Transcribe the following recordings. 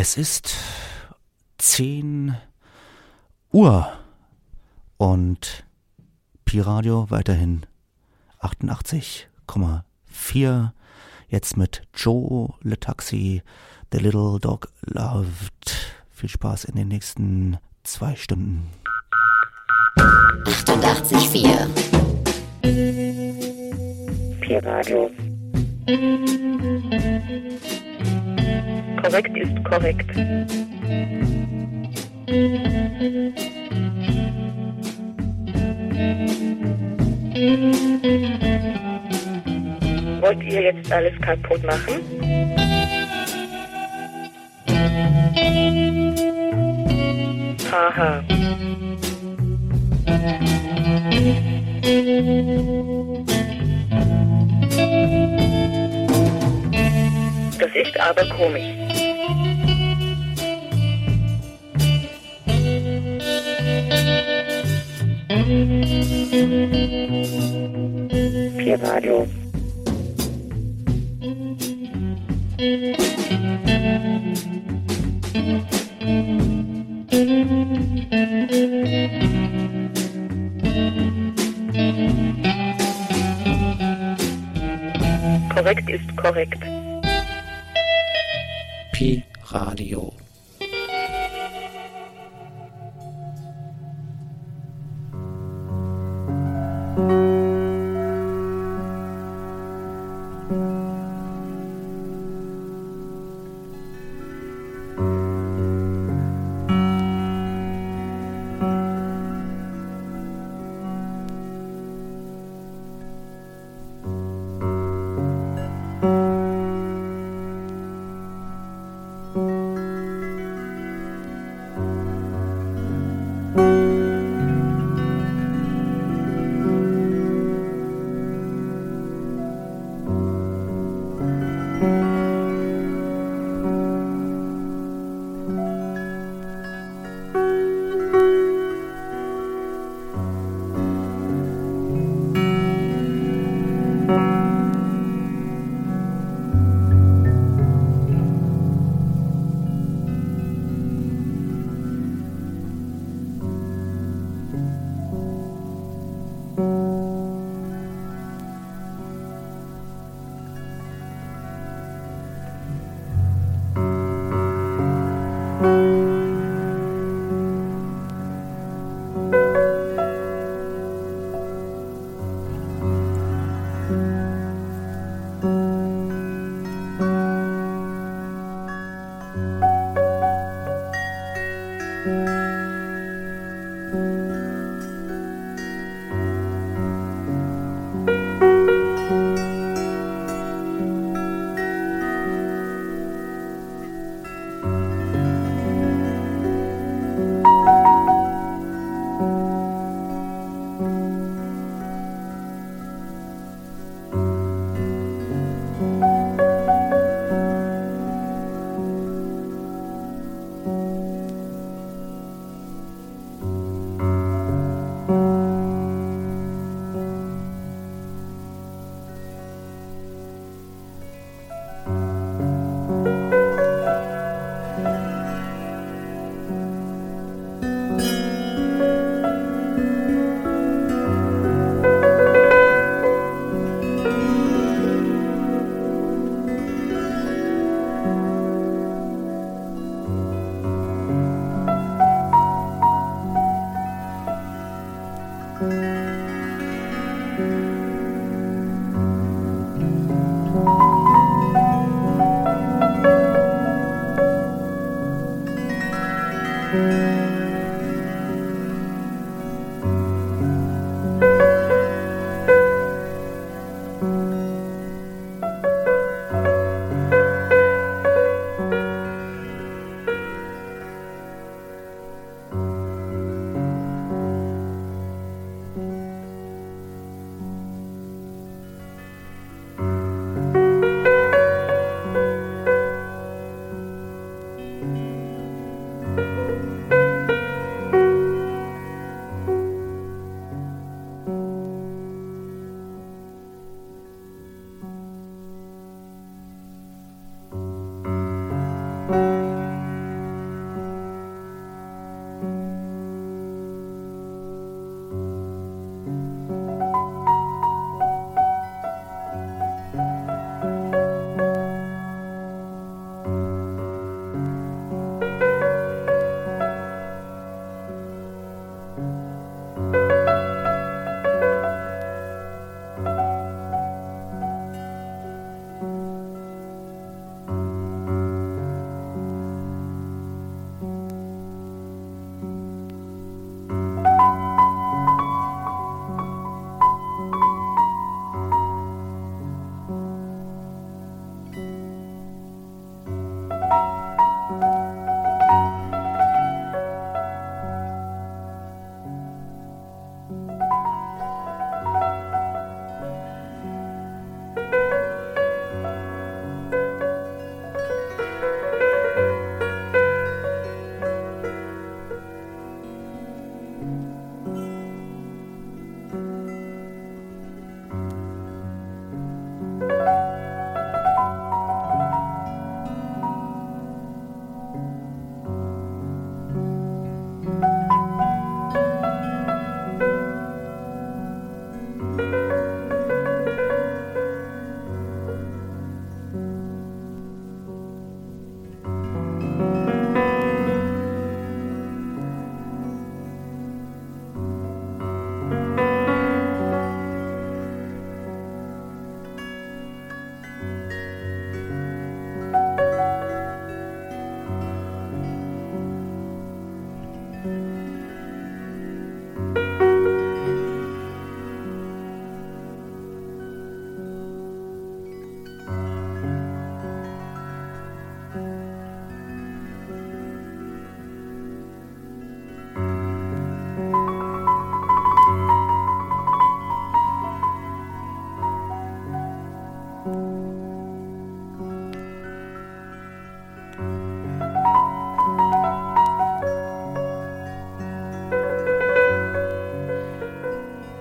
Es ist 10 Uhr und Pi-Radio weiterhin 88,4. Jetzt mit Joe Le Taxi, The Little Dog Loved. Viel Spaß in den nächsten zwei Stunden. 88,4 Pi-Radio. Korrekt ist korrekt. Wollt ihr jetzt alles kaputt machen? Haha. Das ist aber komisch. Pi-Radio. Korrekt ist korrekt. Pi Radio.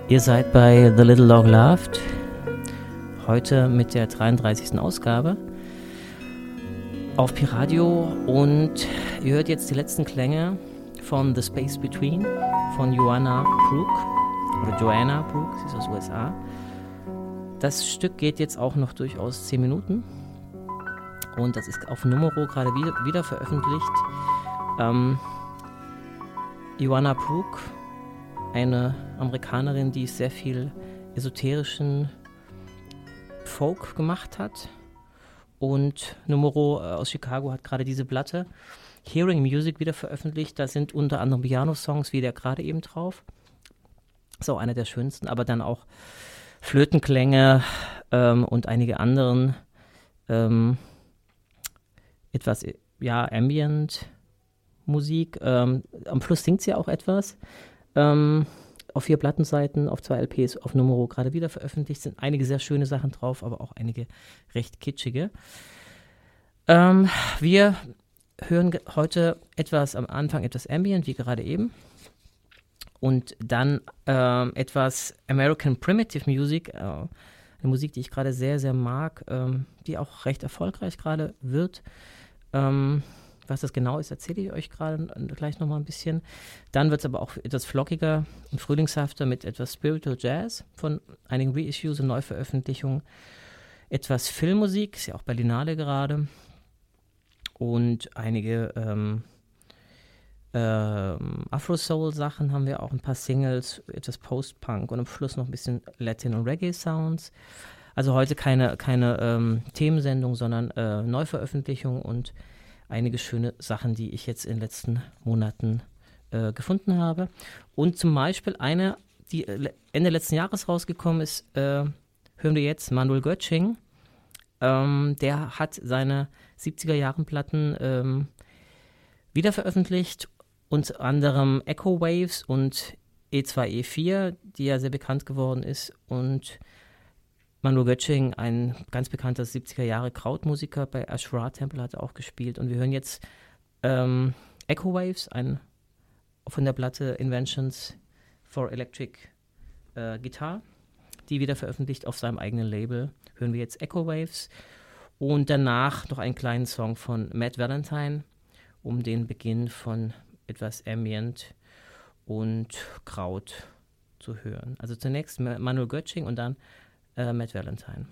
Ihr seid bei The Little Dog Laughed. Heute mit der 33. Ausgabe auf Piradio und ihr hört jetzt die letzten Klänge von The Space Between von Joanna Brook oder Joanna Brook, sie ist aus USA. Das Stück geht jetzt auch noch durchaus 10 Minuten und das ist auf Numero gerade wieder, wieder veröffentlicht. Ähm, Joanna Brook eine Amerikanerin, die sehr viel esoterischen Folk gemacht hat. Und Numero äh, aus Chicago hat gerade diese Platte Hearing Music wieder veröffentlicht. Da sind unter anderem Piano-Songs wie der gerade eben drauf. So einer der schönsten, aber dann auch Flötenklänge ähm, und einige anderen ähm, etwas, ja, Ambient Musik. Ähm, am Schluss singt sie auch etwas. Ähm, auf vier Plattenseiten, auf zwei LPs, auf Numero gerade wieder veröffentlicht. Sind einige sehr schöne Sachen drauf, aber auch einige recht kitschige. Ähm, wir hören heute etwas am Anfang, etwas Ambient, wie gerade eben. Und dann ähm, etwas American Primitive Music, äh, eine Musik, die ich gerade sehr, sehr mag, ähm, die auch recht erfolgreich gerade wird. Ähm, was das genau ist, erzähle ich euch gerade gleich nochmal ein bisschen. Dann wird es aber auch etwas flockiger und frühlingshafter mit etwas Spiritual Jazz von einigen Reissues und Neuveröffentlichungen. Etwas Filmmusik, ist ja auch Berlinale gerade. Und einige ähm, ähm, Afro-Soul-Sachen haben wir auch, ein paar Singles, etwas Post-Punk und am Schluss noch ein bisschen Latin- und Reggae-Sounds. Also heute keine, keine ähm, Themensendung, sondern äh, Neuveröffentlichung und einige schöne Sachen, die ich jetzt in den letzten Monaten äh, gefunden habe. Und zum Beispiel eine, die äh, Ende letzten Jahres rausgekommen ist, äh, hören wir jetzt Manuel Götsching. Ähm, der hat seine 70er-Jahren-Platten ähm, wiederveröffentlicht, unter anderem Echo Waves und E2, E4, die ja sehr bekannt geworden ist. Und Manu Götsching, ein ganz bekannter 70er Jahre Krautmusiker bei Ashra Temple, hat auch gespielt. Und wir hören jetzt ähm, Echo Waves, ein, von der Platte Inventions for Electric äh, Guitar, die wieder veröffentlicht auf seinem eigenen Label. Hören wir jetzt Echo Waves und danach noch einen kleinen Song von Matt Valentine, um den Beginn von etwas Ambient und Kraut zu hören. Also zunächst Manuel Götsching und dann äh, Matt Valentine.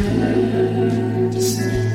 Ihr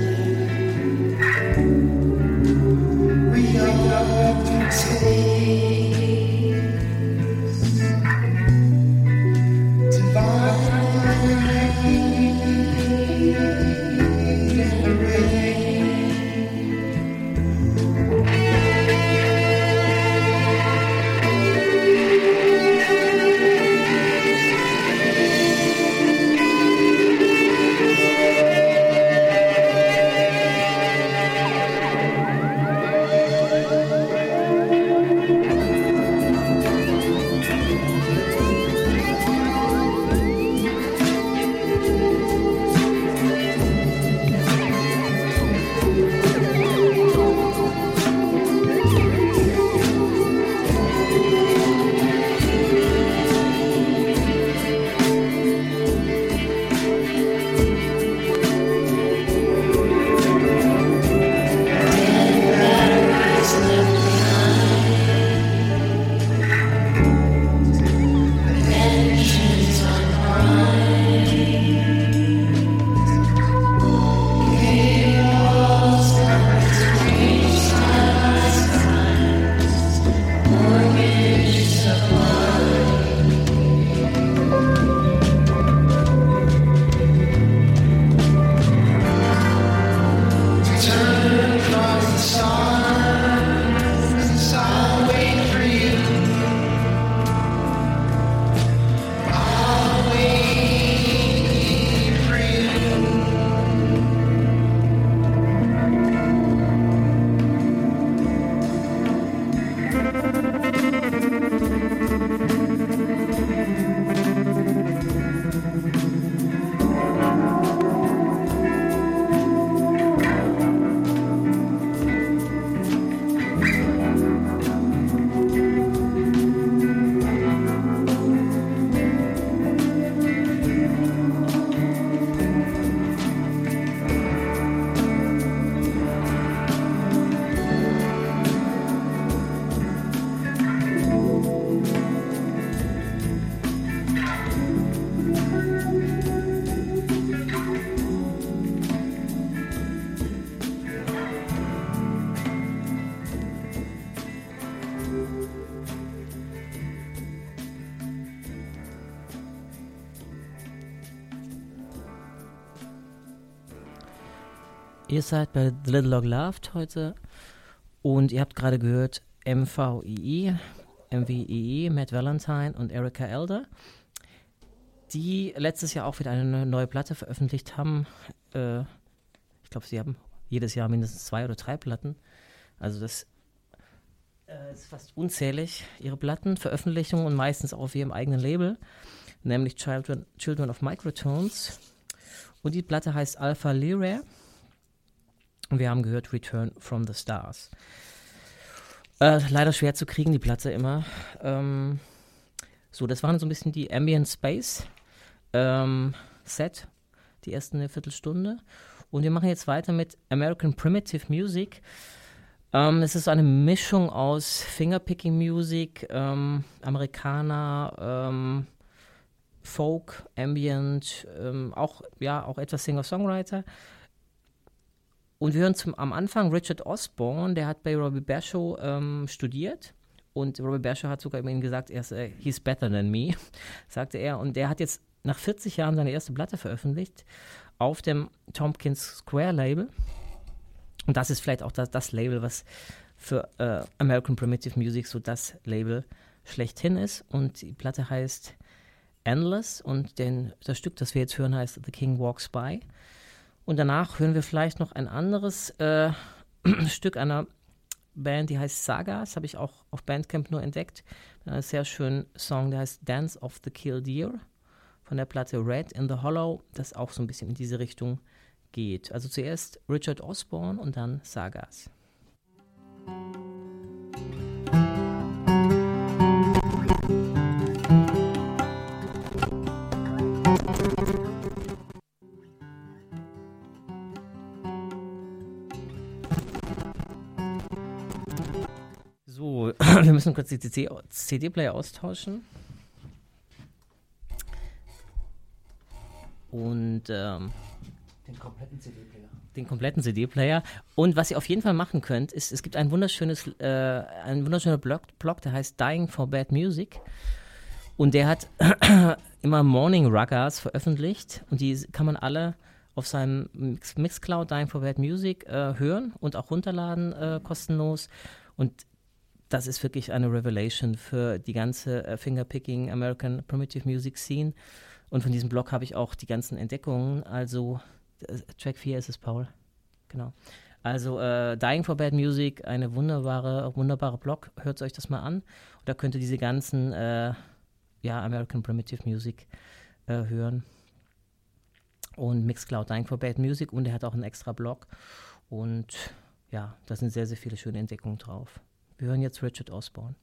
seid bei The Little Dog Loved heute und ihr habt gerade gehört MVII, MVII, Matt Valentine und Erika Elder, die letztes Jahr auch wieder eine neue Platte veröffentlicht haben. Äh, ich glaube, sie haben jedes Jahr mindestens zwei oder drei Platten. Also das äh, ist fast unzählig, ihre Platten, Veröffentlichungen und meistens auch auf ihrem eigenen Label, nämlich Children, Children of Microtones. Und die Platte heißt Alpha Lyra. Und wir haben gehört Return from the Stars. Äh, leider schwer zu kriegen, die Platte immer. Ähm, so, das waren so ein bisschen die Ambient Space ähm, Set, die ersten Viertelstunde. Und wir machen jetzt weiter mit American Primitive Music. Ähm, es ist eine Mischung aus Fingerpicking Music, ähm, Amerikaner, ähm, Folk, Ambient, ähm, auch, ja, auch etwas Singer-Songwriter. Und wir hören zum, am Anfang Richard Osborne, der hat bei Robbie Basho ähm, studiert. Und Robbie Basho hat sogar über gesagt, er ist, äh, he's better than me, sagte er. Und der hat jetzt nach 40 Jahren seine erste Platte veröffentlicht auf dem Tompkins Square Label. Und das ist vielleicht auch das, das Label, was für äh, American Primitive Music so das Label schlechthin ist. Und die Platte heißt Endless und den, das Stück, das wir jetzt hören, heißt The King Walks By. Und danach hören wir vielleicht noch ein anderes äh, Stück einer Band, die heißt Saga. Das habe ich auch auf Bandcamp nur entdeckt. Ein sehr schönen Song, der heißt Dance of the Killdeer von der Platte Red in the Hollow, das auch so ein bisschen in diese Richtung geht. Also zuerst Richard Osborne und dann Sagas. Wir müssen kurz die CD-Player austauschen. Und ähm, Den kompletten CD-Player. den kompletten CD-Player. Und was ihr auf jeden Fall machen könnt, ist, es gibt ein wunderschönes, äh, ein wunderschöner Blog, Blog, der heißt Dying for Bad Music. Und der hat immer Morning Ruggers veröffentlicht. Und die kann man alle auf seinem Mix Mixcloud Dying for Bad Music äh, hören und auch runterladen äh, kostenlos. Und das ist wirklich eine Revelation für die ganze äh, Fingerpicking American Primitive Music Scene. Und von diesem Blog habe ich auch die ganzen Entdeckungen. Also, äh, Track 4 ist es, Paul. Genau. Also, äh, Dying for Bad Music, eine wunderbare, wunderbare Blog. Hört euch das mal an. Und da könnt ihr diese ganzen, äh, ja, American Primitive Music äh, hören. Und Mixcloud Dying for Bad Music. Und er hat auch einen extra Blog. Und ja, da sind sehr, sehr viele schöne Entdeckungen drauf. Wir hören jetzt Richard Osborne.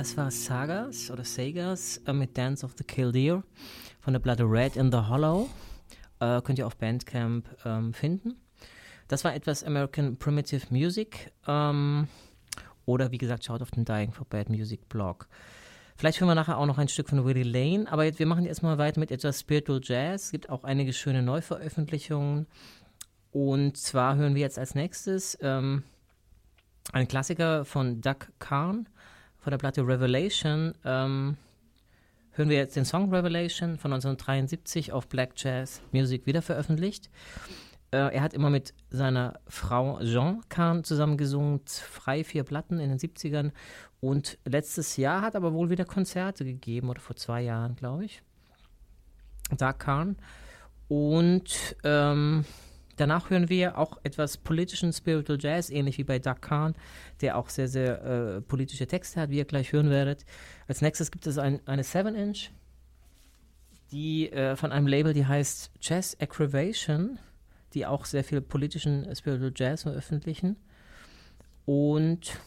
Das war Sagas oder Sagas äh, mit Dance of the Killdeer von der Platte Red in the Hollow. Äh, könnt ihr auf Bandcamp ähm, finden. Das war etwas American Primitive Music. Ähm, oder wie gesagt, schaut auf den Dying for Bad Music Blog. Vielleicht hören wir nachher auch noch ein Stück von Willie Lane, aber jetzt, wir machen jetzt mal weiter mit etwas Spiritual Jazz. Es gibt auch einige schöne Neuveröffentlichungen. Und zwar hören wir jetzt als nächstes ähm, einen Klassiker von Doug Kahn von der Platte Revelation ähm, hören wir jetzt den Song Revelation von 1973 auf Black Jazz Music wieder veröffentlicht. Äh, er hat immer mit seiner Frau Jean Kahn zusammengesungen, frei vier Platten in den 70ern und letztes Jahr hat aber wohl wieder Konzerte gegeben oder vor zwei Jahren, glaube ich. Doug Kahn und ähm, Danach hören wir auch etwas politischen Spiritual Jazz, ähnlich wie bei Doug Kahn, der auch sehr, sehr äh, politische Texte hat, wie ihr gleich hören werdet. Als nächstes gibt es ein, eine 7-Inch, die äh, von einem Label, die heißt Jazz Aggravation, die auch sehr viel politischen Spiritual Jazz veröffentlichen. Und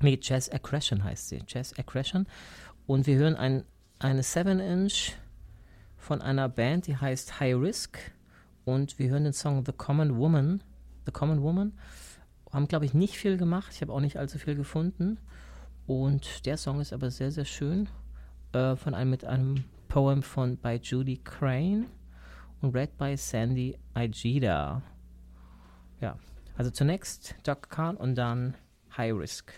nee, Jazz Aggression heißt sie, Jazz Aggression. Und wir hören ein, eine 7-Inch von einer Band, die heißt High Risk und wir hören den Song The Common Woman. The Common Woman. Haben, glaube ich, nicht viel gemacht. Ich habe auch nicht allzu viel gefunden. Und der Song ist aber sehr, sehr schön. Äh, von einem mit einem Poem von by Judy Crane und read by Sandy Aigida. Ja, also zunächst Doug Kahn und dann High Risk.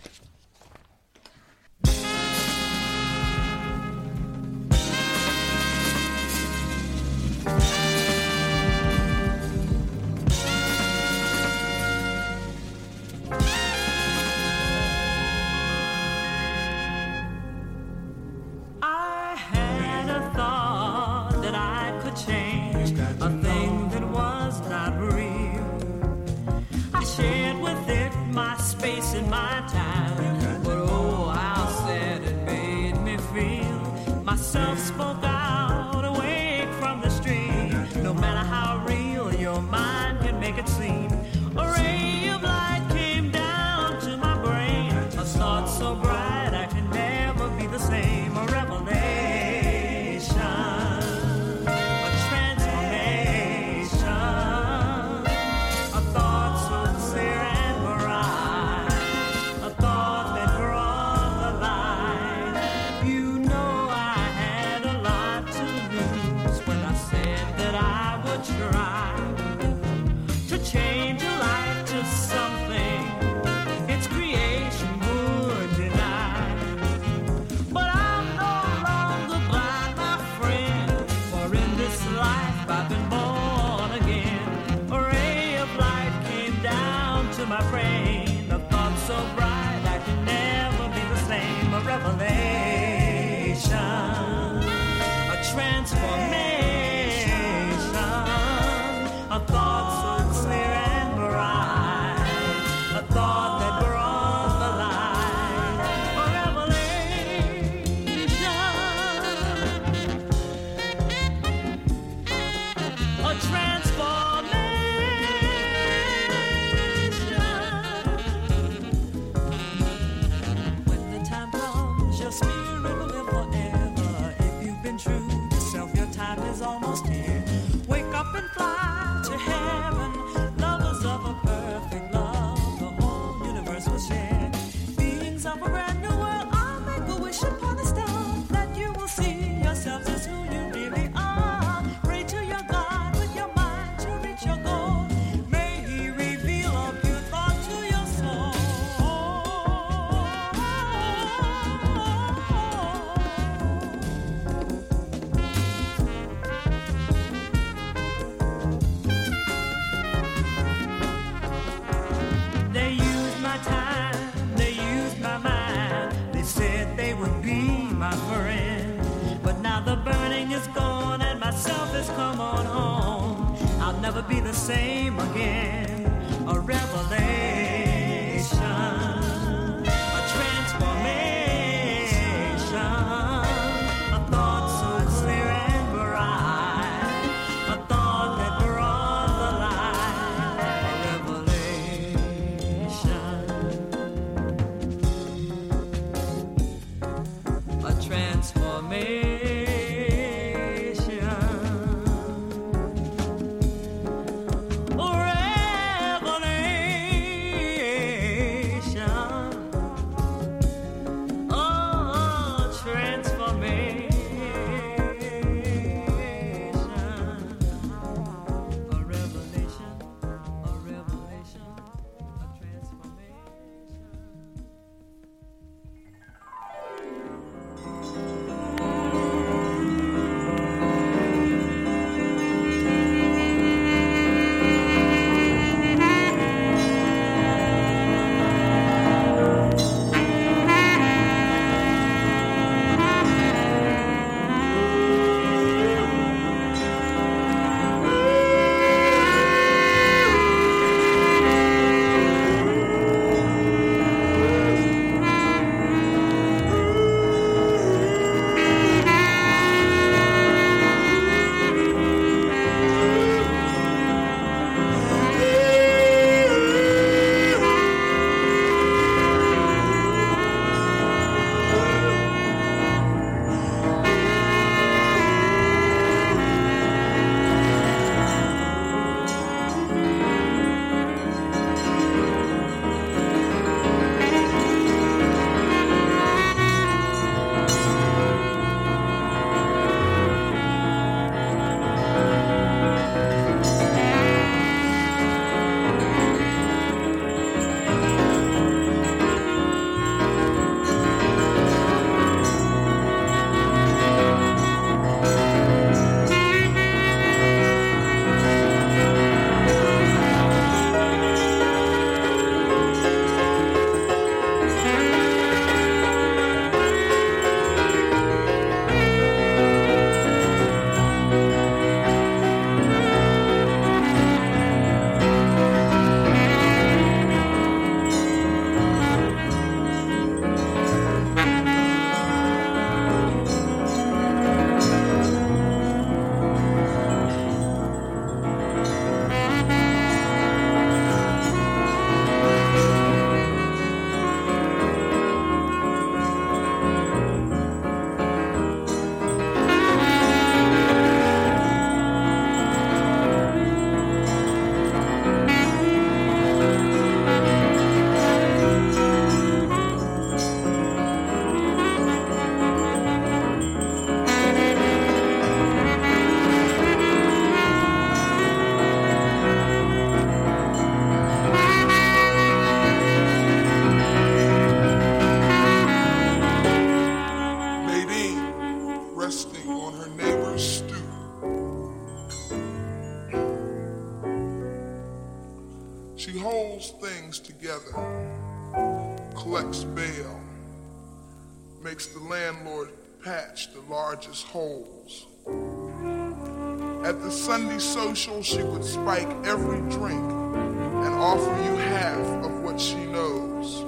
Sunday social, she would spike every drink and offer you half of what she knows,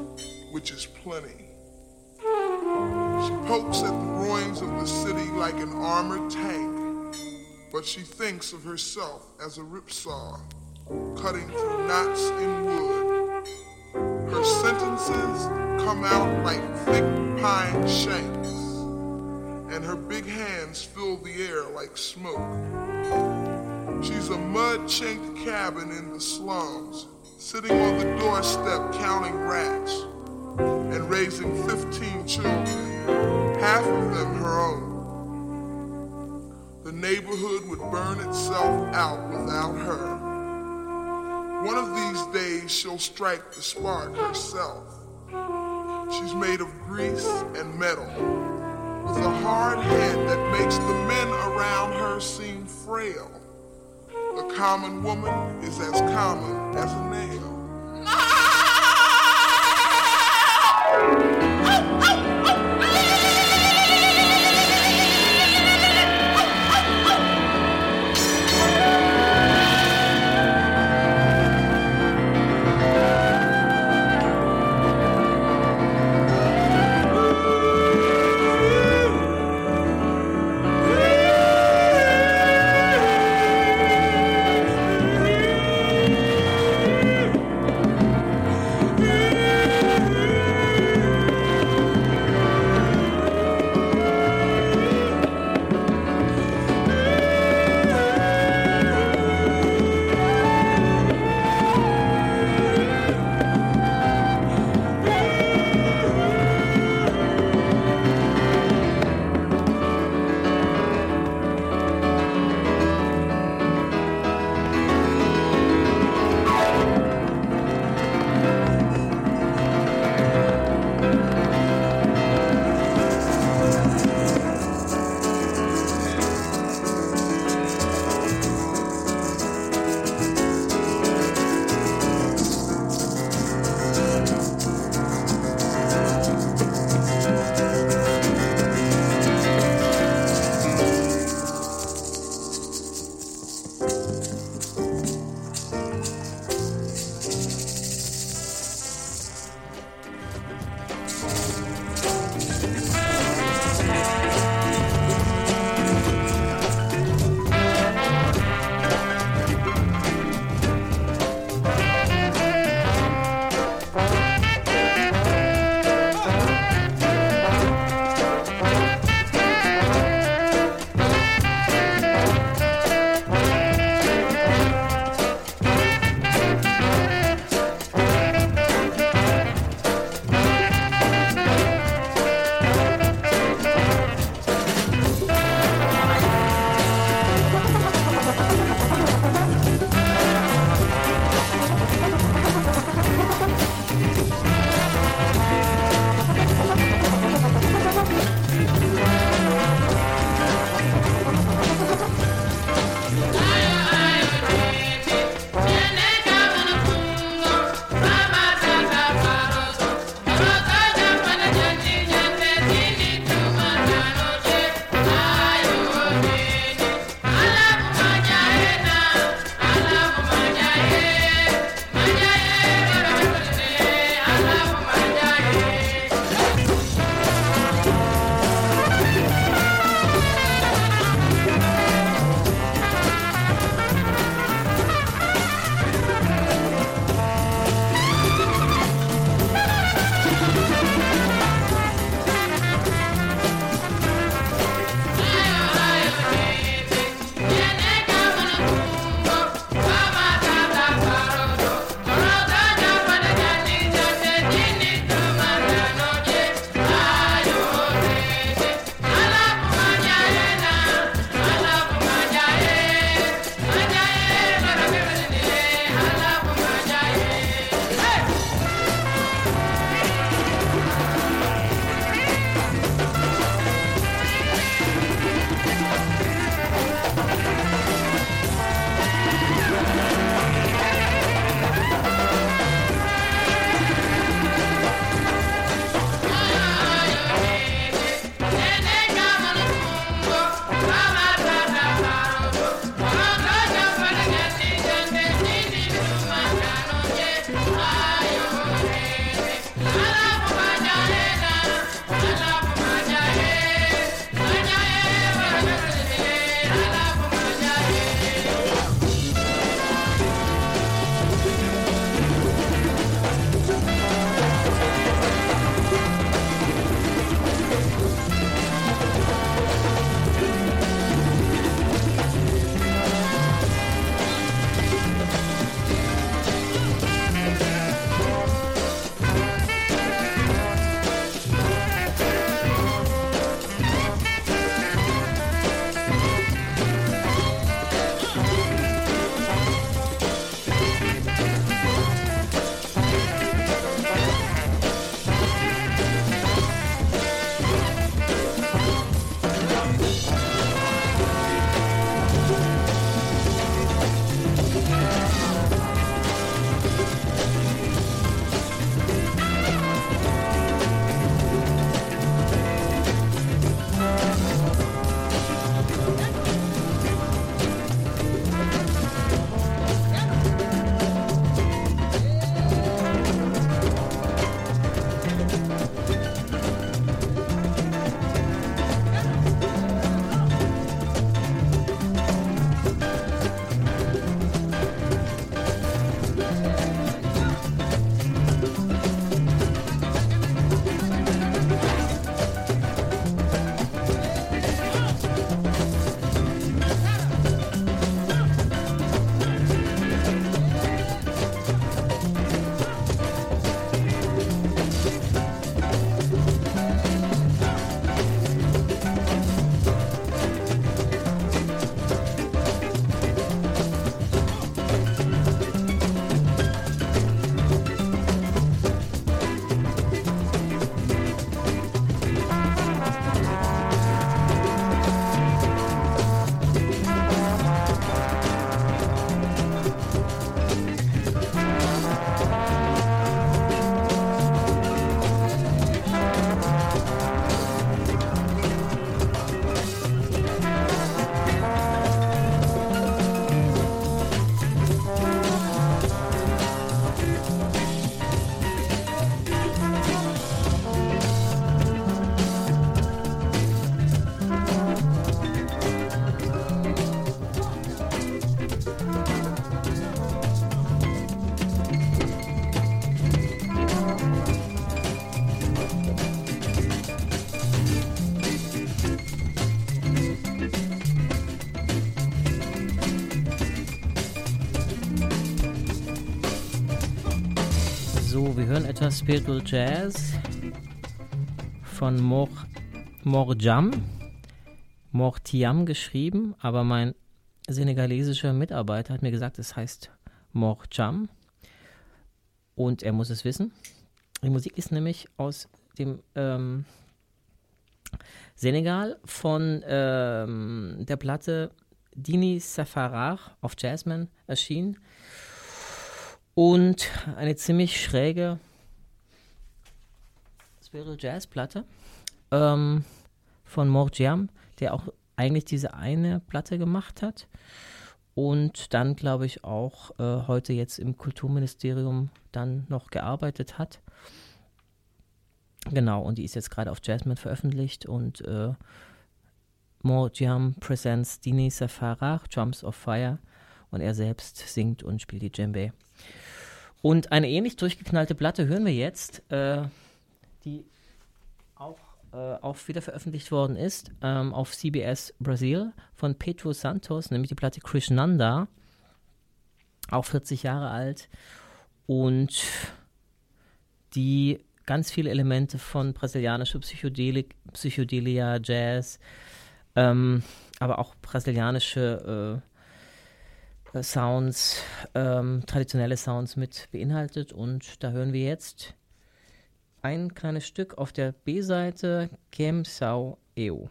which is plenty. She pokes at the ruins of the city like an armored tank, but she thinks of herself as a ripsaw, cutting through knots in wood. Her sentences come out like thick pine shanks and her big hands fill the air like smoke. She's a mud chinked cabin in the slums, sitting on the doorstep counting rats and raising 15 children, half of them her own. The neighborhood would burn itself out without her. One of these days she'll strike the spark herself. She's made of grease and metal with a hard head that makes the men around her seem frail. The common woman is as common as a nail. Spiritual Jazz von Mor Morjam. Mortiam geschrieben, aber mein senegalesischer Mitarbeiter hat mir gesagt, es heißt Morjam. Und er muss es wissen. Die Musik ist nämlich aus dem ähm, Senegal von ähm, der Platte Dini Safarar auf Jasmine erschienen. Und eine ziemlich schräge Spiritual Jazz Platte ähm, von Morgiam, der auch eigentlich diese eine Platte gemacht hat und dann glaube ich auch äh, heute jetzt im Kulturministerium dann noch gearbeitet hat. Genau, und die ist jetzt gerade auf Jasmine veröffentlicht und äh, Morgiam presents Dini Safarah, Drums of Fire und er selbst singt und spielt die Djembe. Und eine ähnlich durchgeknallte Platte hören wir jetzt, äh, die auch, äh, auch wieder veröffentlicht worden ist ähm, auf CBS Brasil von Pedro Santos, nämlich die Platte Krishnanda, auch 40 Jahre alt und die ganz viele Elemente von brasilianischer Psychedelik, Psychedelia, Jazz, ähm, aber auch brasilianische äh, Sounds, ähm, traditionelle Sounds mit beinhaltet. Und da hören wir jetzt ein kleines Stück auf der B-Seite Kem Sao Eu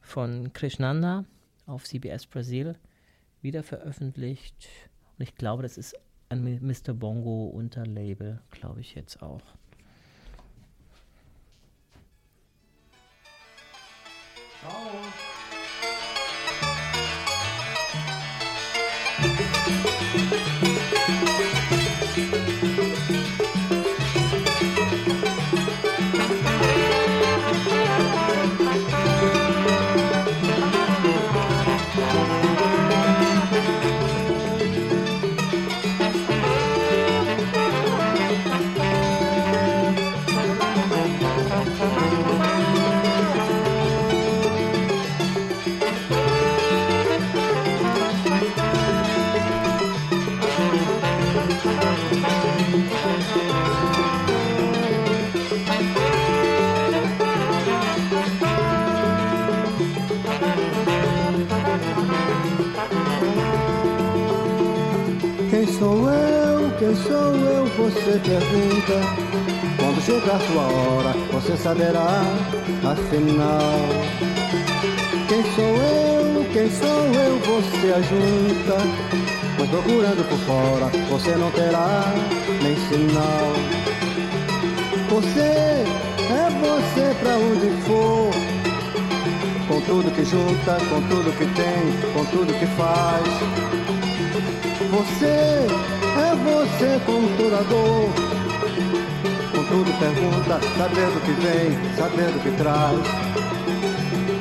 von Krishnanda auf CBS Brasil wieder veröffentlicht. Und ich glaube, das ist ein Mr. Bongo Unterlabel, glaube ich jetzt auch. Você pergunta. Quando chegar sua hora, você saberá, afinal. Quem sou eu, quem sou eu, você ajunta. Pois procurando por fora, você não terá nem sinal. Você é você pra onde for. Com tudo que junta, com tudo que tem, com tudo que faz. Você é você com toda dor. Com tudo pergunta, sabendo que vem, sabendo que traz.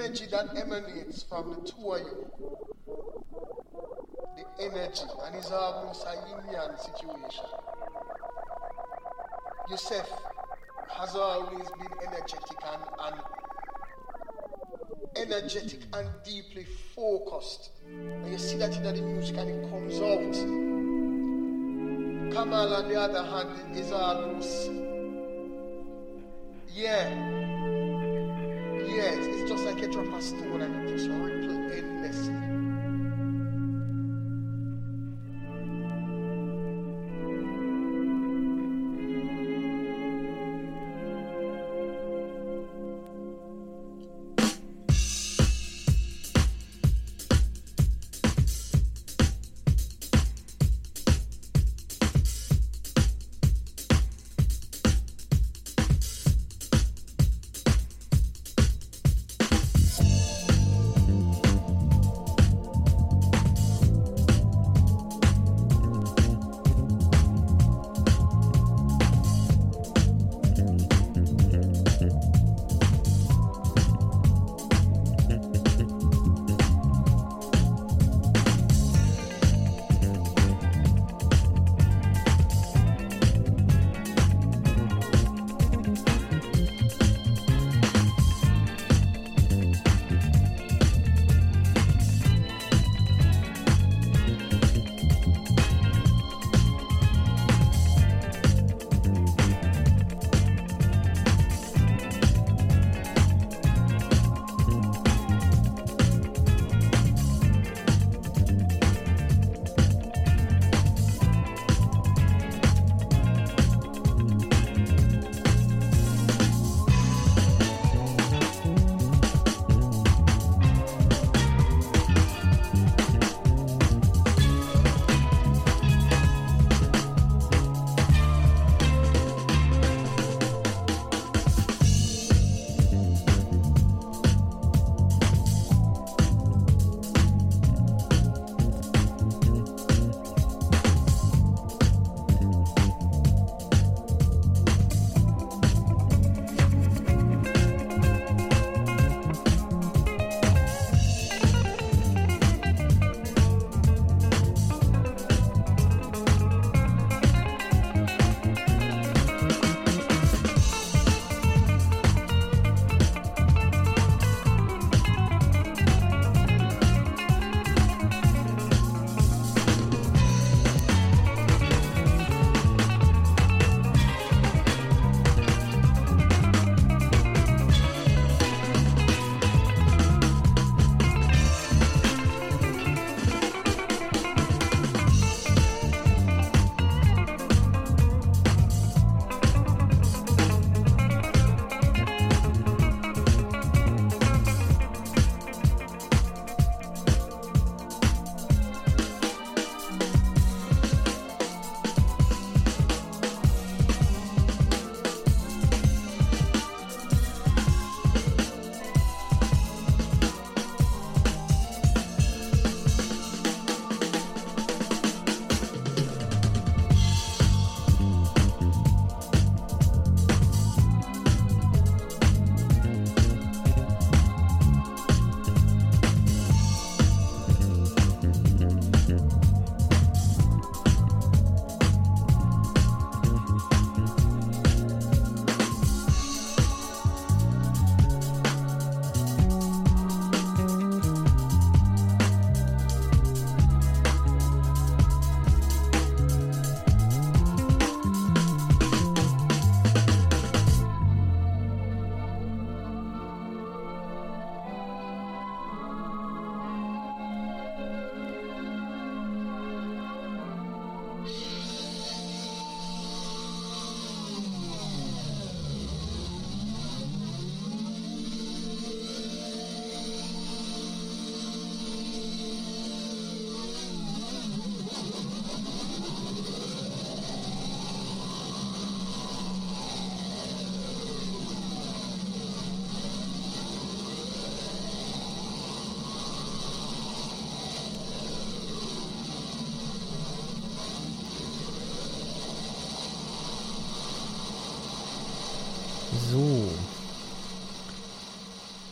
Energy that emanates from the two of you, the energy, and it's almost a yin situation. Yusef has always been energetic and, and energetic and deeply focused. And you see that in the music and it comes out. Kamal, on the other hand, is almost. Yeah, get your pastor and just replay any message.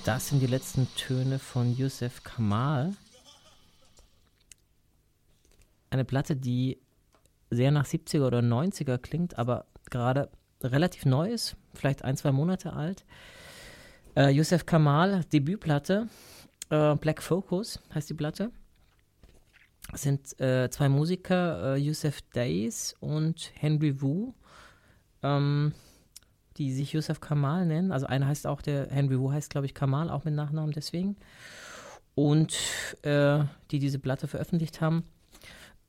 Das sind die letzten Töne von Yusef Kamal. Eine Platte, die sehr nach 70er oder 90er klingt, aber gerade relativ neu ist, vielleicht ein, zwei Monate alt. Äh, Yusef Kamal, Debütplatte, äh, Black Focus heißt die Platte. Es sind äh, zwei Musiker, äh, Yusef Days und Henry Wu, ähm, die sich Yusef Kamal nennen. Also einer heißt auch, der Henry Wu heißt, glaube ich, Kamal, auch mit Nachnamen deswegen. Und äh, die diese Platte veröffentlicht haben.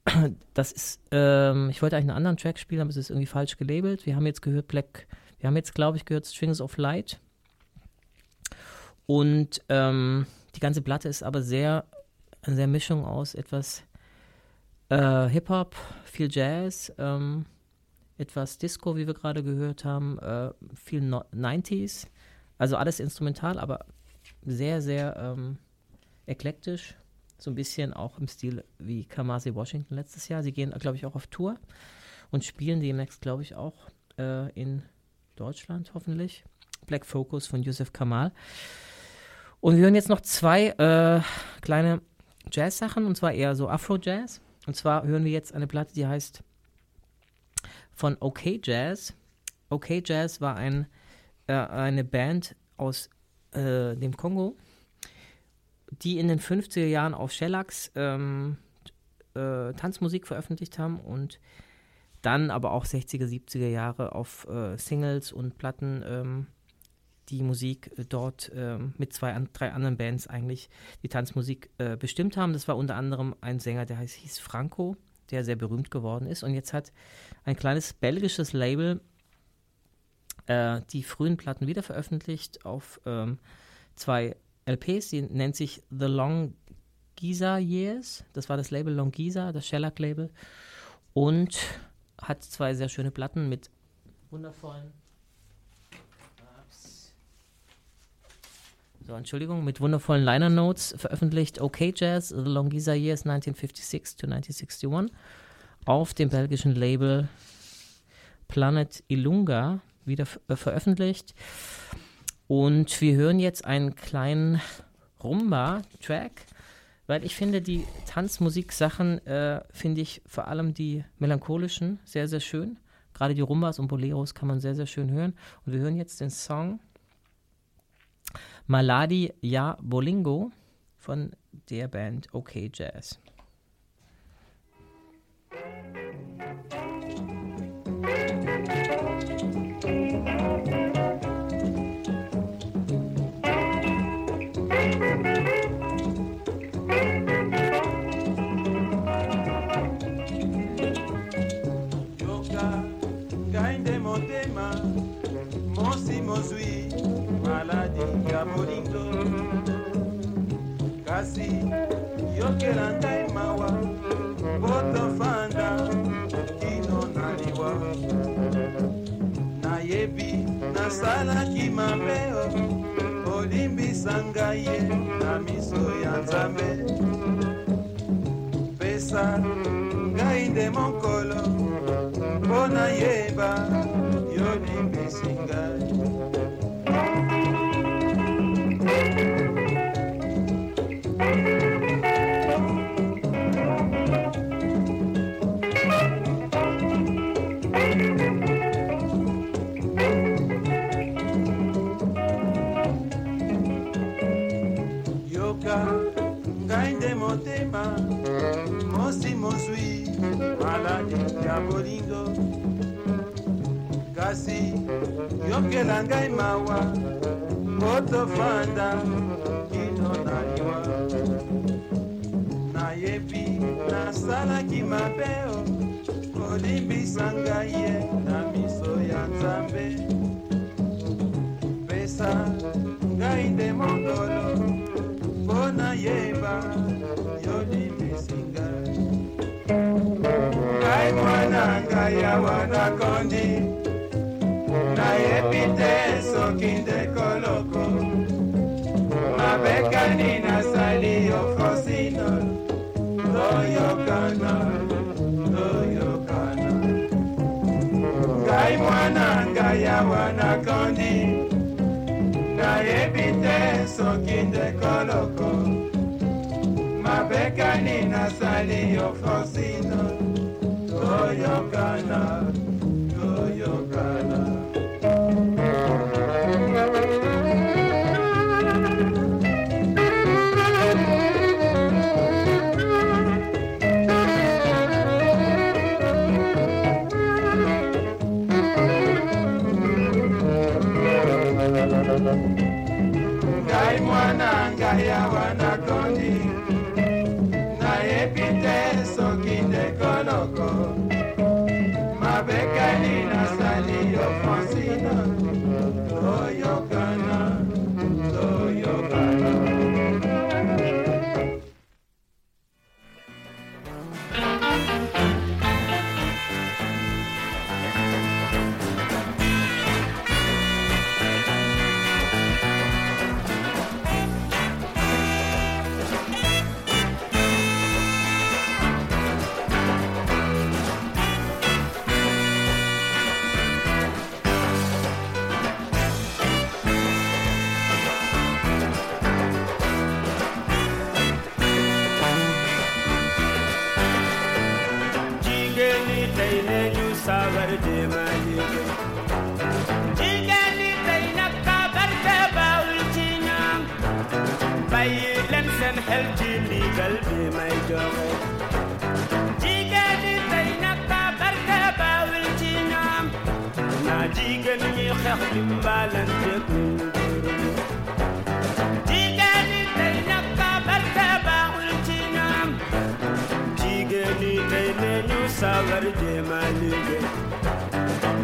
Das ist, ähm, ich wollte eigentlich einen anderen Track spielen, aber es ist irgendwie falsch gelabelt. Wir haben jetzt gehört Black, wir haben jetzt, glaube ich, gehört Strings of Light. Und ähm, die ganze Platte ist aber sehr, eine sehr Mischung aus etwas äh, Hip-Hop, viel Jazz, ähm, etwas Disco, wie wir gerade gehört haben, äh, viel no 90s. Also alles instrumental, aber sehr, sehr ähm, eklektisch. So ein bisschen auch im Stil wie Kamasi Washington letztes Jahr. Sie gehen, glaube ich, auch auf Tour und spielen demnächst, glaube ich, auch äh, in Deutschland hoffentlich. Black Focus von Yusuf Kamal. Und wir hören jetzt noch zwei äh, kleine Jazz-Sachen, und zwar eher so Afro-Jazz. Und zwar hören wir jetzt eine Platte, die heißt von OK Jazz. OK Jazz war ein, äh, eine Band aus äh, dem Kongo, die in den 50er Jahren auf Shellax ähm, äh, Tanzmusik veröffentlicht haben und dann aber auch 60er, 70er Jahre auf äh, Singles und Platten ähm, die Musik äh, dort äh, mit zwei, an, drei anderen Bands eigentlich die Tanzmusik äh, bestimmt haben. Das war unter anderem ein Sänger, der heißt, hieß Franco, der sehr berühmt geworden ist. Und jetzt hat ein kleines belgisches Label äh, die frühen Platten wieder veröffentlicht auf ähm, zwei LPs. Die nennt sich The Long Giza Years. Das war das Label Long Giza, das Shellac-Label. Und hat zwei sehr schöne Platten mit wundervollen so, Entschuldigung, mit wundervollen Liner Notes veröffentlicht OK Jazz, The Longisa Years 1956 to 1961 auf dem belgischen Label Planet Ilunga wieder äh, veröffentlicht. Und wir hören jetzt einen kleinen Rumba-Track, weil ich finde, die Tanzmusik-Sachen, äh, finde ich vor allem die melancholischen sehr, sehr schön. Gerade die Rumbas und Boleros kann man sehr, sehr schön hören. Und wir hören jetzt den Song Maladi Ya Bolingo von der Band OK Jazz. Yokela ngai mawa po tofanda kino na liwa nayebi nasalaki mabe olimbisa ngai ye na miso ya nzambe. Pesa ngai nde mokolo mpo nayeba maladi ya bolingo. Kasi yokela ngai mawa po tofanda kino na liwa nayebi nasalaki mabe o kolimbisa ngai ye na miso ya nzambe. Pesa ngai nde mokolo mpo nayeba yolimbisi ngai mwana ngai awa nakondi nayebi te soki ndekoloko mabekani nasali yo fosino. Toyokana toyokana. Ngai mwana ngai awa nakondi nayebi te soki ndekoloko mabekani nasali yo fosino. oyokana. de malige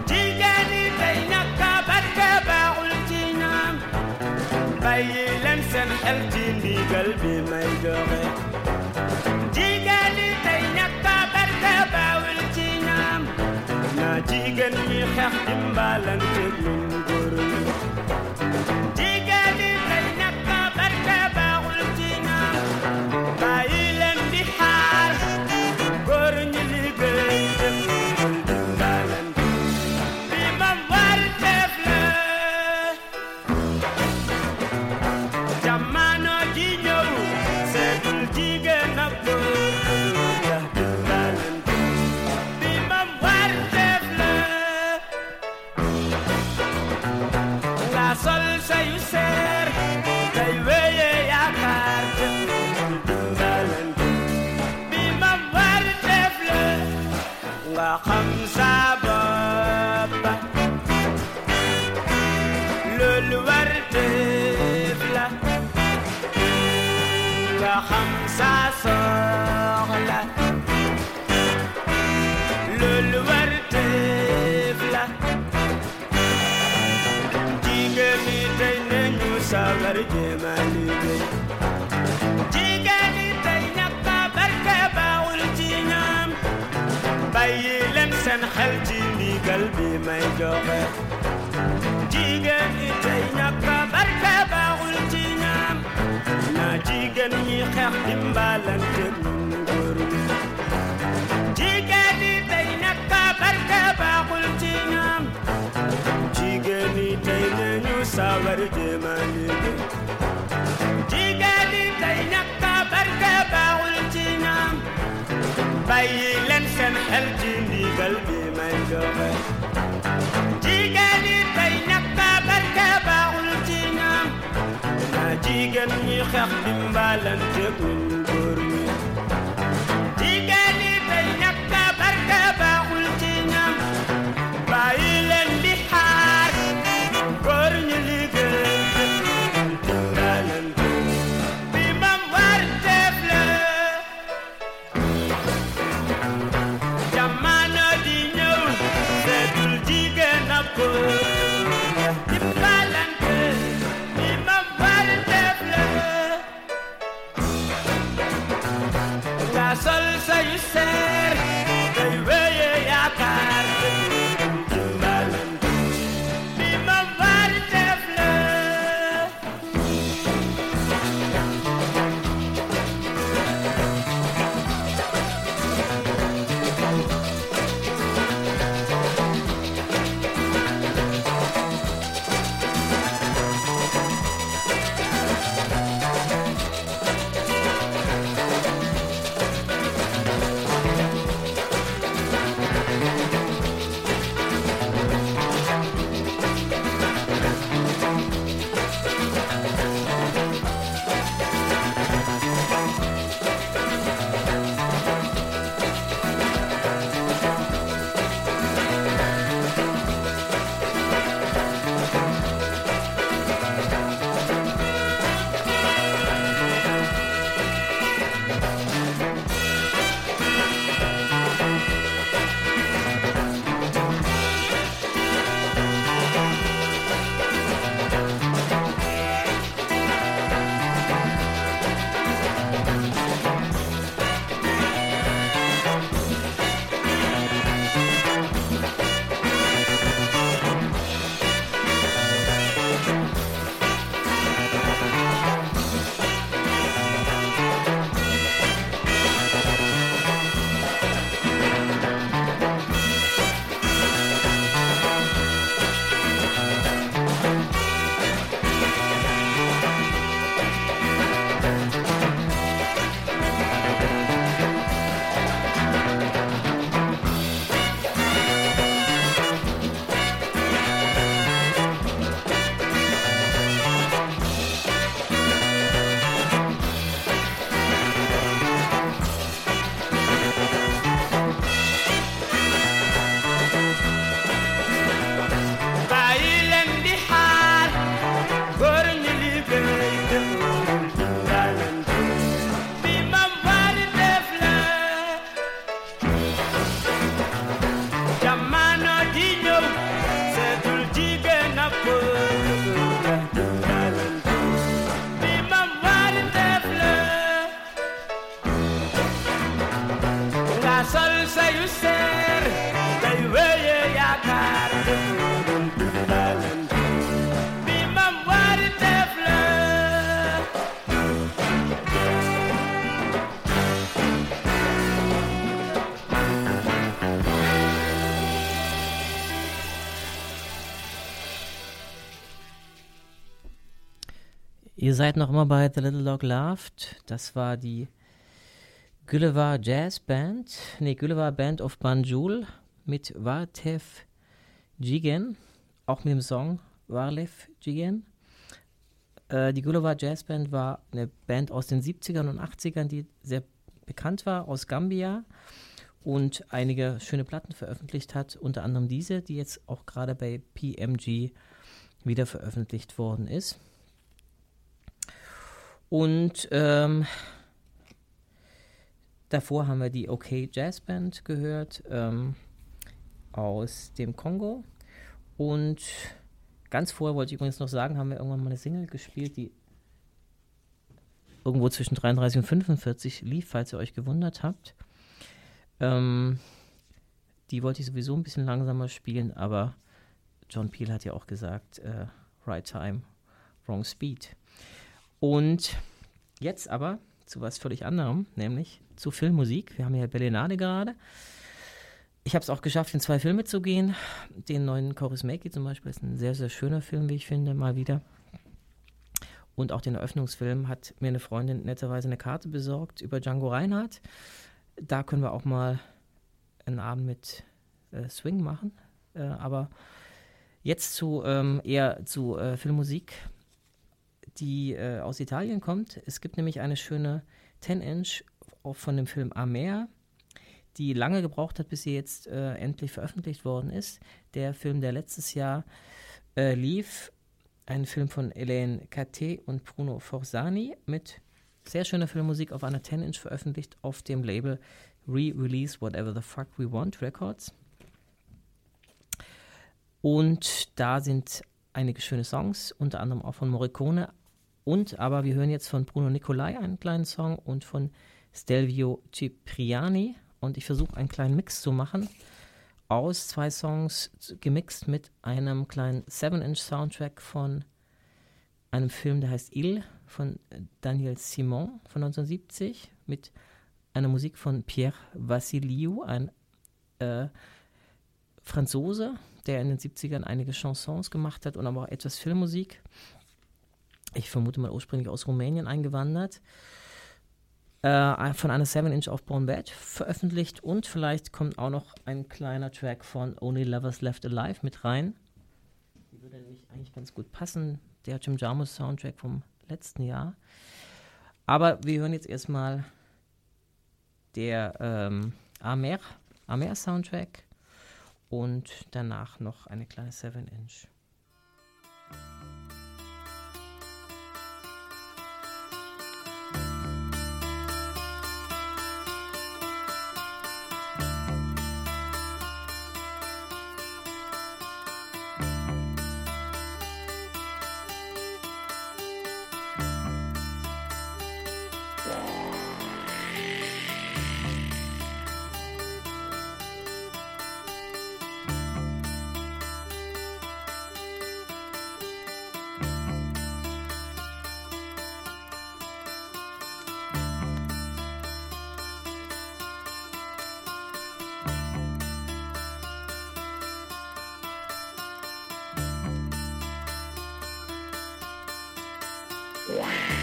jigani baynaka barka baul tinam bayi len sen galbi may jigani baynaka barka baul tinam na jigen mi xex maido be jigen ite nyaka barka ba ultinam. Na jigen yi xex dimbalante ñun خاف من بالا تكون Ihr seid noch immer bei The Little Dog Laughed. Das war die Gulliver Jazz Band. Nee, Gulliver Band of Banjul mit Vartev Jigen. Auch mit dem Song Varlev Jigen. Äh, die Gulliver Jazz Band war eine Band aus den 70ern und 80ern, die sehr bekannt war, aus Gambia und einige schöne Platten veröffentlicht hat. Unter anderem diese, die jetzt auch gerade bei PMG wieder veröffentlicht worden ist. Und ähm, davor haben wir die OK Jazz Band gehört ähm, aus dem Kongo. Und ganz vorher wollte ich übrigens noch sagen, haben wir irgendwann mal eine Single gespielt, die irgendwo zwischen 33 und 45 lief, falls ihr euch gewundert habt. Ähm, die wollte ich sowieso ein bisschen langsamer spielen, aber John Peel hat ja auch gesagt, äh, right time, wrong speed. Und jetzt aber zu was völlig anderem, nämlich zu Filmmusik. Wir haben ja Berlinade gerade. Ich habe es auch geschafft, in zwei Filme zu gehen. Den neuen Chorus Makey zum Beispiel ist ein sehr, sehr schöner Film, wie ich finde, mal wieder. Und auch den Eröffnungsfilm hat mir eine Freundin netterweise eine Karte besorgt über Django Reinhardt. Da können wir auch mal einen Abend mit äh, Swing machen. Äh, aber jetzt zu ähm, eher zu äh, Filmmusik die äh, aus Italien kommt. Es gibt nämlich eine schöne 10-Inch von dem Film Amer, die lange gebraucht hat, bis sie jetzt äh, endlich veröffentlicht worden ist. Der Film, der letztes Jahr äh, lief, ein Film von Elaine Caté und Bruno Forzani mit sehr schöner Filmmusik auf einer 10-Inch veröffentlicht auf dem Label Re-Release Whatever the Fuck We Want Records. Und da sind einige schöne Songs, unter anderem auch von Morricone. Und aber wir hören jetzt von Bruno Nicolai einen kleinen Song und von Stelvio Cipriani. Und ich versuche einen kleinen Mix zu machen aus zwei Songs, gemixt mit einem kleinen 7-Inch-Soundtrack von einem Film, der heißt Il von Daniel Simon von 1970 mit einer Musik von Pierre Vassiliou, ein äh, Franzose, der in den 70ern einige Chansons gemacht hat und aber auch etwas Filmmusik. Ich vermute mal ursprünglich aus Rumänien eingewandert. Äh, von einer 7-Inch auf Born Bad veröffentlicht und vielleicht kommt auch noch ein kleiner Track von Only Lovers Left Alive mit rein. Die würde nämlich eigentlich ganz gut passen. Der Jim Jarmus Soundtrack vom letzten Jahr. Aber wir hören jetzt erstmal der ähm, Amer, Amer Soundtrack und danach noch eine kleine 7-Inch. Wow.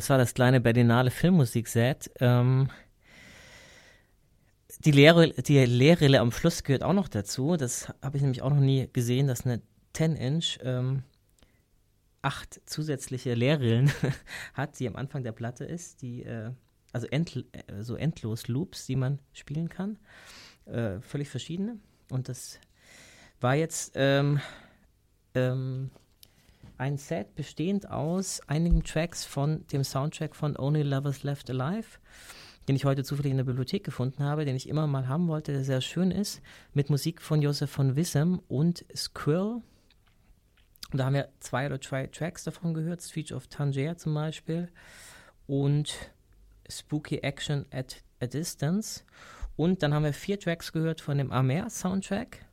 Das war das kleine Berlinale Filmmusikset. Ähm, die, Lehr die Lehrrille am Schluss gehört auch noch dazu. Das habe ich nämlich auch noch nie gesehen, dass eine 10-Inch ähm, acht zusätzliche Lehrrillen hat, die am Anfang der Platte ist, die äh, also end, äh, so endlos Loops, die man spielen kann. Äh, völlig verschiedene. Und das war jetzt ähm, ähm, ein Set bestehend aus einigen Tracks von dem Soundtrack von Only Lovers Left Alive, den ich heute zufällig in der Bibliothek gefunden habe, den ich immer mal haben wollte, der sehr schön ist, mit Musik von Josef von Wissem und. Und da haben wir zwei oder drei Tracks davon gehört, Street of Tangier zum Beispiel und Spooky Action at a Distance. Und dann haben wir vier Tracks gehört von dem Amer Soundtrack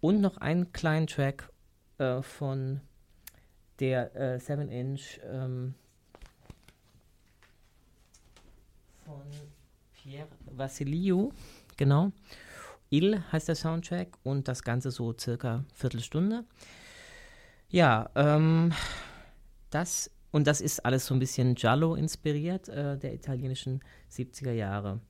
und noch einen kleinen Track äh, von der äh, 7-Inch ähm, von Pierre Vassiliou, genau. Il heißt der Soundtrack und das Ganze so circa Viertelstunde. Ja, ähm, das und das ist alles so ein bisschen Giallo inspiriert, äh, der italienischen 70er Jahre.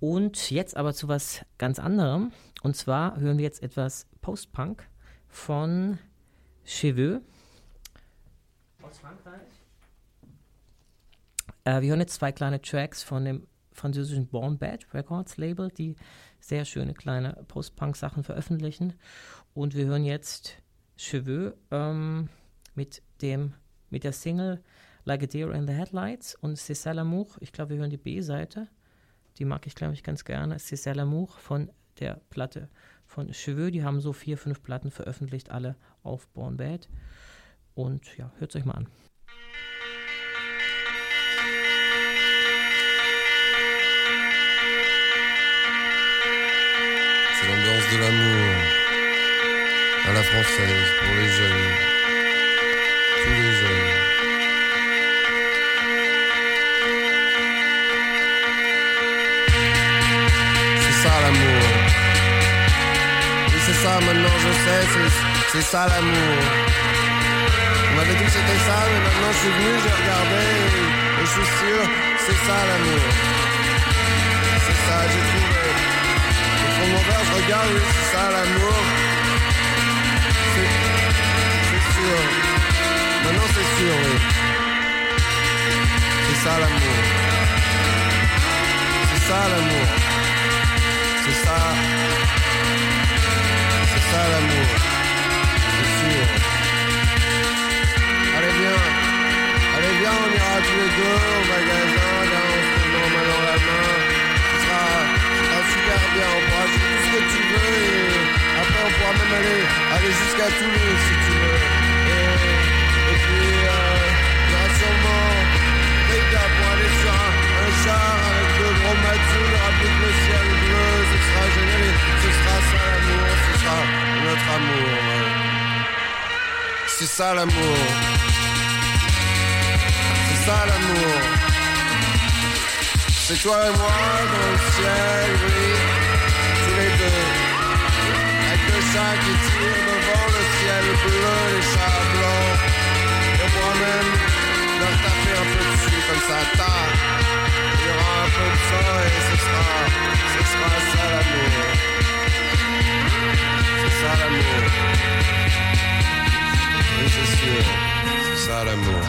Und jetzt aber zu was ganz anderem. Und zwar hören wir jetzt etwas Post-Punk von Cheveux aus Frankreich. Äh, wir hören jetzt zwei kleine Tracks von dem französischen Born Bad Records Label, die sehr schöne kleine Post-Punk-Sachen veröffentlichen. Und wir hören jetzt Cheveux ähm, mit, dem, mit der Single Like a Deer in the Headlights und C'est ça l'amour. Ich glaube, wir hören die B-Seite. Die mag ich, glaube ich, ganz gerne. C'est ça l'amour von der Platte von Cheveux. Die haben so vier, fünf Platten veröffentlicht, alle auf Born Bad. Und ja, hört es euch mal an. C'est l'ambiance de l'amour à la française pour les jeunes, tous les jeunes. C'est ça l'amour. Oui, c'est ça maintenant, je sais, c'est ça l'amour. M'avait dit que c'était ça, mais maintenant je suis venu, j'ai regardé, et, je suis sûr, c'est ça l'amour. C'est ça, j'ai trouvé. Au fond mon verre, je regarde, oui, c'est ça l'amour. C'est sûr. Maintenant c'est sûr, oui. C'est ça l'amour. C'est ça l'amour. C'est ça. C'est ça l'amour. C'est sûr. Allez viens. Allez viens, on ira tous les deux au magasin, là, on se prend main dans la main. Ce sera, super bien, on pourra acheter tout ce que tu veux et après on pourra même aller, aller jusqu'à Toulouse si tu veux. Et, puis, euh, il y aura sûrement Rita pour aller sur un, un char avec de gros matous, il y le ciel bleu, ce sera génial ce sera ça l'amour, ce sera notre amour. C'est ça l'amour. Ça l'amour. C'est toi et moi dans le ciel, oui, tous les deux. Avec le chat qui tire devant le ciel bleu, les chats blancs. Et moi-même, leur taper un peu dessus comme ça, tac. Il y aura un peu de sang et ce sera, ce sera ça l'amour. C'est ça l'amour. Oui, c'est sûr, c'est ça l'amour.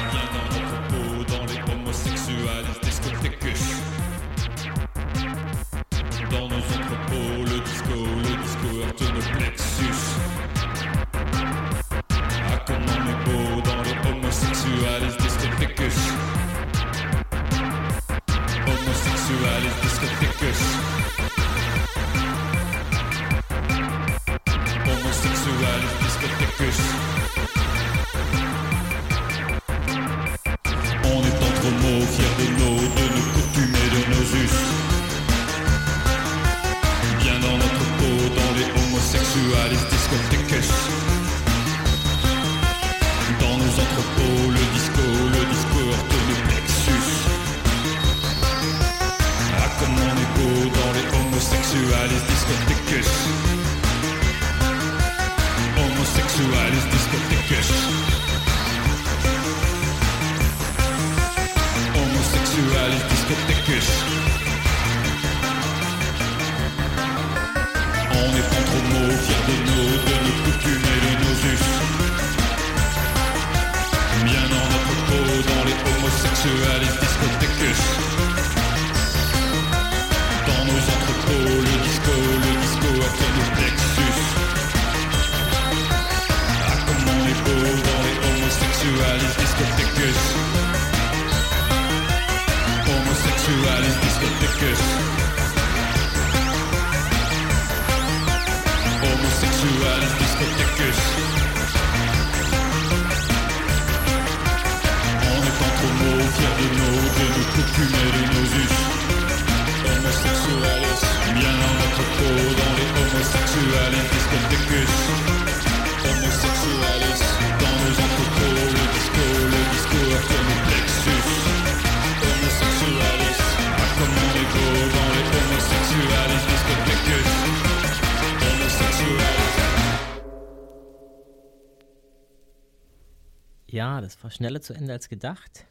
War schneller zu Ende als gedacht.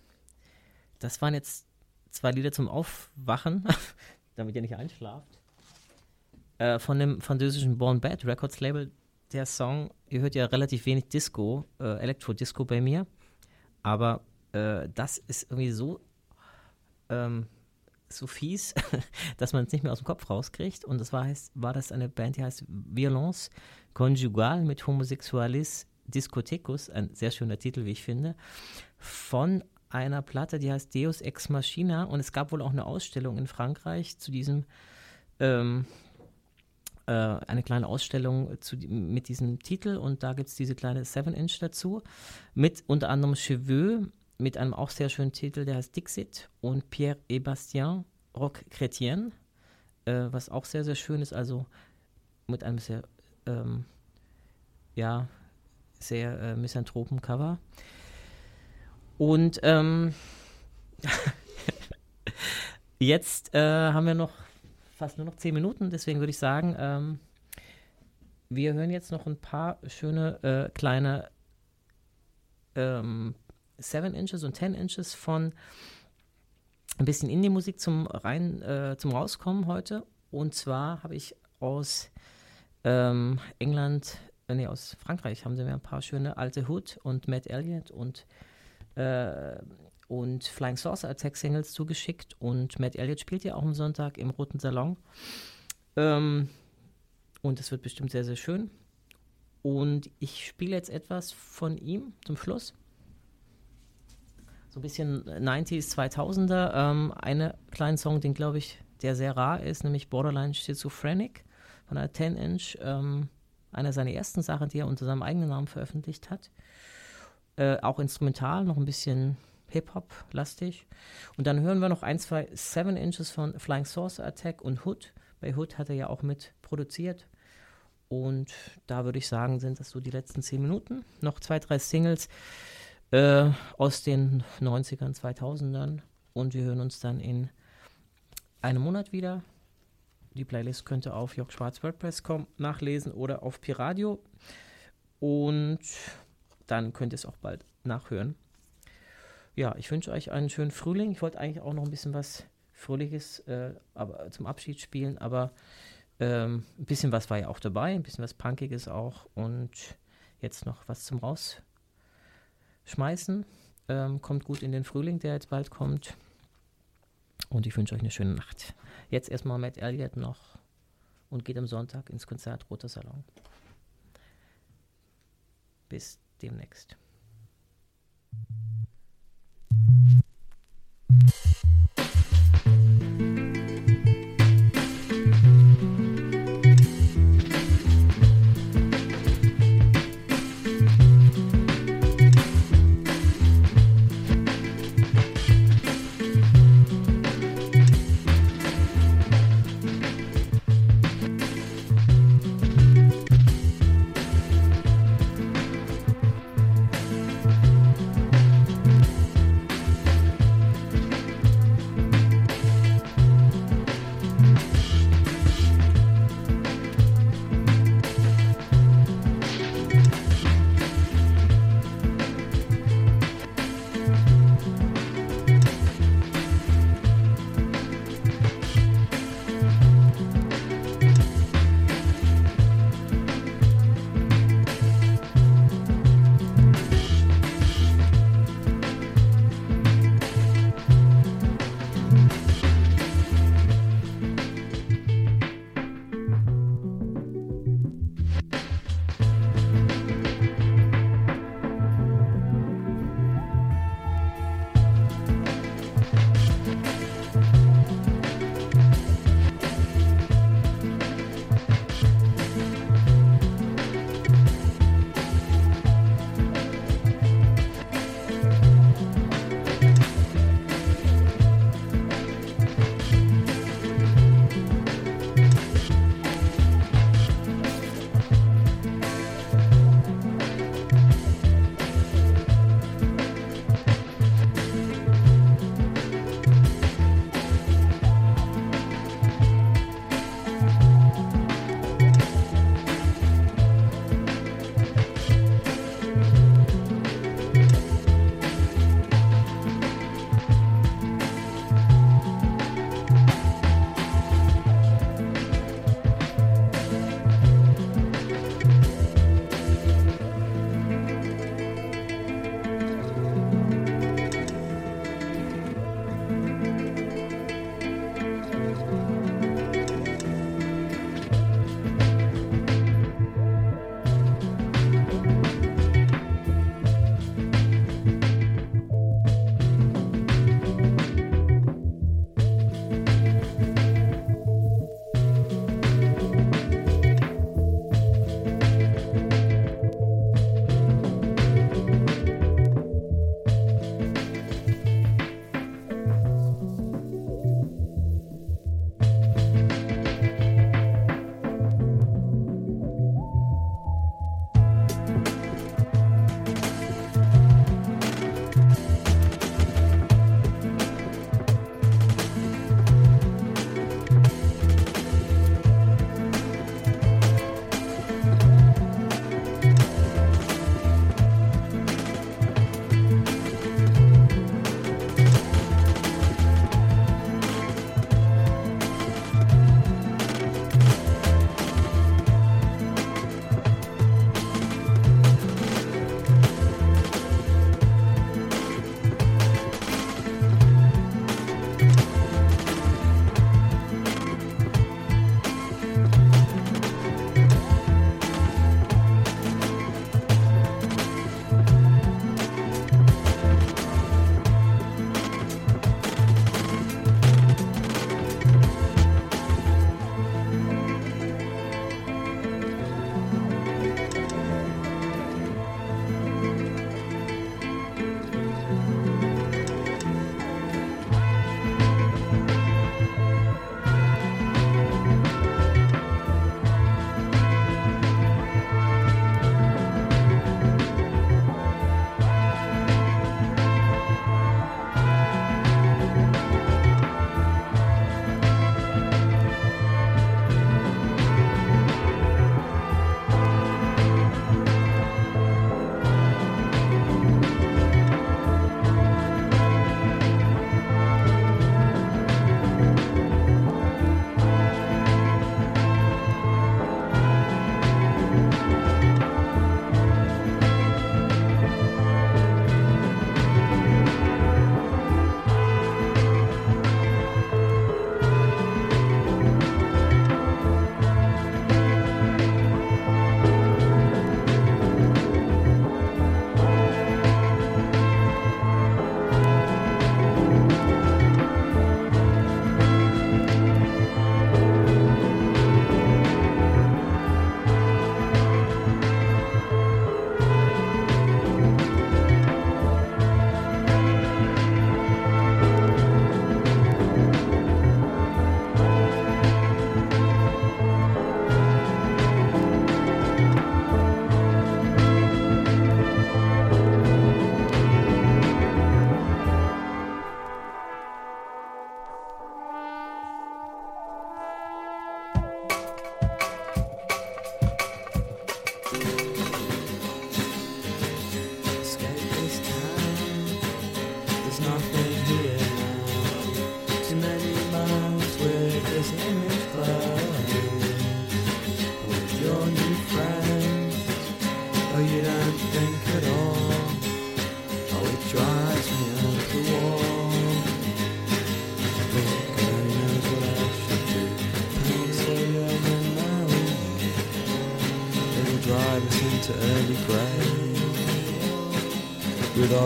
Das waren jetzt zwei Lieder zum Aufwachen, damit ihr nicht einschlaft. Äh, von dem französischen Born Bad Records Label. Der Song, ihr hört ja relativ wenig Disco, äh, Elektro-Disco bei mir. Aber äh, das ist irgendwie so, ähm, so fies, dass man es nicht mehr aus dem Kopf rauskriegt. Und das war, heißt, war das eine Band, die heißt Violence Conjugal mit Homosexualis Discothecus, ein sehr schöner Titel, wie ich finde, von einer Platte, die heißt Deus Ex Machina. Und es gab wohl auch eine Ausstellung in Frankreich zu diesem, ähm, äh, eine kleine Ausstellung zu, mit diesem Titel. Und da gibt es diese kleine 7-Inch dazu, mit unter anderem Cheveux, mit einem auch sehr schönen Titel, der heißt Dixit und Pierre et Bastien, Rock Chrétien, äh, was auch sehr, sehr schön ist, also mit einem sehr, ähm, ja, sehr äh, misanthropen Cover. Und ähm, jetzt äh, haben wir noch fast nur noch zehn Minuten, deswegen würde ich sagen, ähm, wir hören jetzt noch ein paar schöne äh, kleine ähm, 7 Inches und 10 Inches von ein bisschen Indie-Musik zum äh, zum Rauskommen heute. Und zwar habe ich aus ähm, England, nee, aus Frankreich haben sie mir ein paar schöne alte Hood und Matt Elliott und äh, und Flying Saucer Attack Singles zugeschickt und Matt Elliott spielt ja auch am Sonntag im Roten Salon. Ähm, und es wird bestimmt sehr, sehr schön. Und ich spiele jetzt etwas von ihm zum Schluss. So ein bisschen 90s, 2000er. Ähm, einen kleinen Song, den glaube ich, der sehr rar ist, nämlich Borderline Schizophrenic von einer 10-Inch. Ähm, einer seiner ersten Sachen, die er unter seinem eigenen Namen veröffentlicht hat. Äh, auch instrumental, noch ein bisschen Hip-Hop-lastig. Und dann hören wir noch ein, zwei 7 Inches von Flying Saucer Attack und Hood. Bei Hood hat er ja auch mit produziert. Und da würde ich sagen, sind das so die letzten 10 Minuten. Noch zwei, drei Singles äh, aus den 90ern, 2000ern. Und wir hören uns dann in einem Monat wieder. Die Playlist könnt ihr auf jörgschwarz.wordpress.com nachlesen oder auf Piradio. Und dann könnt ihr es auch bald nachhören. Ja, ich wünsche euch einen schönen Frühling. Ich wollte eigentlich auch noch ein bisschen was Fröhliches äh, aber zum Abschied spielen, aber ähm, ein bisschen was war ja auch dabei, ein bisschen was Punkiges auch und jetzt noch was zum Rausschmeißen. Ähm, kommt gut in den Frühling, der jetzt bald kommt. Und ich wünsche euch eine schöne Nacht. Jetzt erstmal Matt Elliott noch und geht am Sonntag ins Konzert Roter Salon. Bis demnächst. Musik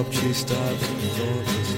she stopped and thought